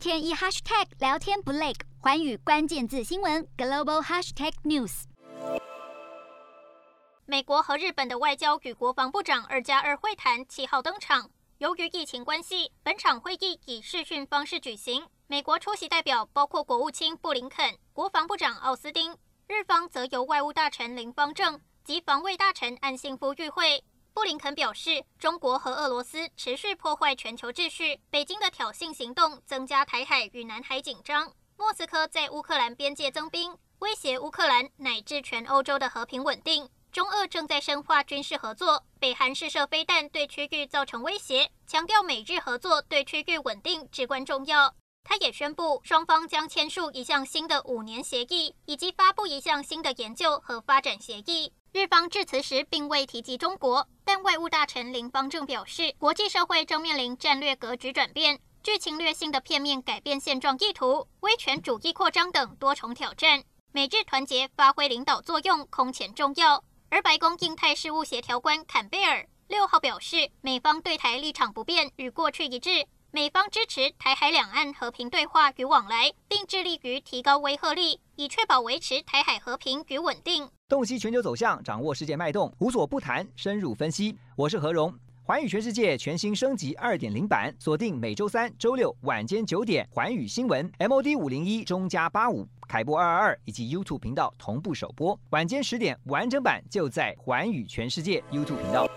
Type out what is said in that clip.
天一 hashtag 聊天不累，寰宇关键字新闻 global hashtag news。美国和日本的外交与国防部长二加二会谈七号登场。由于疫情关系，本场会议以视讯方式举行。美国出席代表包括国务卿布林肯、国防部长奥斯汀，日方则由外务大臣林芳正及防卫大臣岸信夫与会。布林肯表示，中国和俄罗斯持续破坏全球秩序，北京的挑衅行动增加台海与南海紧张。莫斯科在乌克兰边界增兵，威胁乌克兰乃至全欧洲的和平稳定。中俄正在深化军事合作，北韩试射飞弹对区域造成威胁，强调美日合作对区域稳定至关重要。他也宣布，双方将签署一项新的五年协议，以及发布一项新的研究和发展协议。日方致辞时并未提及中国，但外务大臣林芳正表示，国际社会正面临战略格局转变、具侵略性的片面改变现状意图、威权主义扩张等多重挑战，美日团结发挥领导作用空前重要。而白宫印太事务协调官坎贝尔六号表示，美方对台立场不变，与过去一致。美方支持台海两岸和平对话与往来，并致力于提高威慑力，以确保维持台海和平与稳定。洞悉全球走向，掌握世界脉动，无所不谈，深入分析。我是何荣，寰宇全世界全新升级二点零版，锁定每周三、周六晚间九点，寰宇新闻 MOD 五零一中加八五凯播二二二以及 YouTube 频道同步首播，晚间十点完整版就在寰宇全世界 YouTube 频道。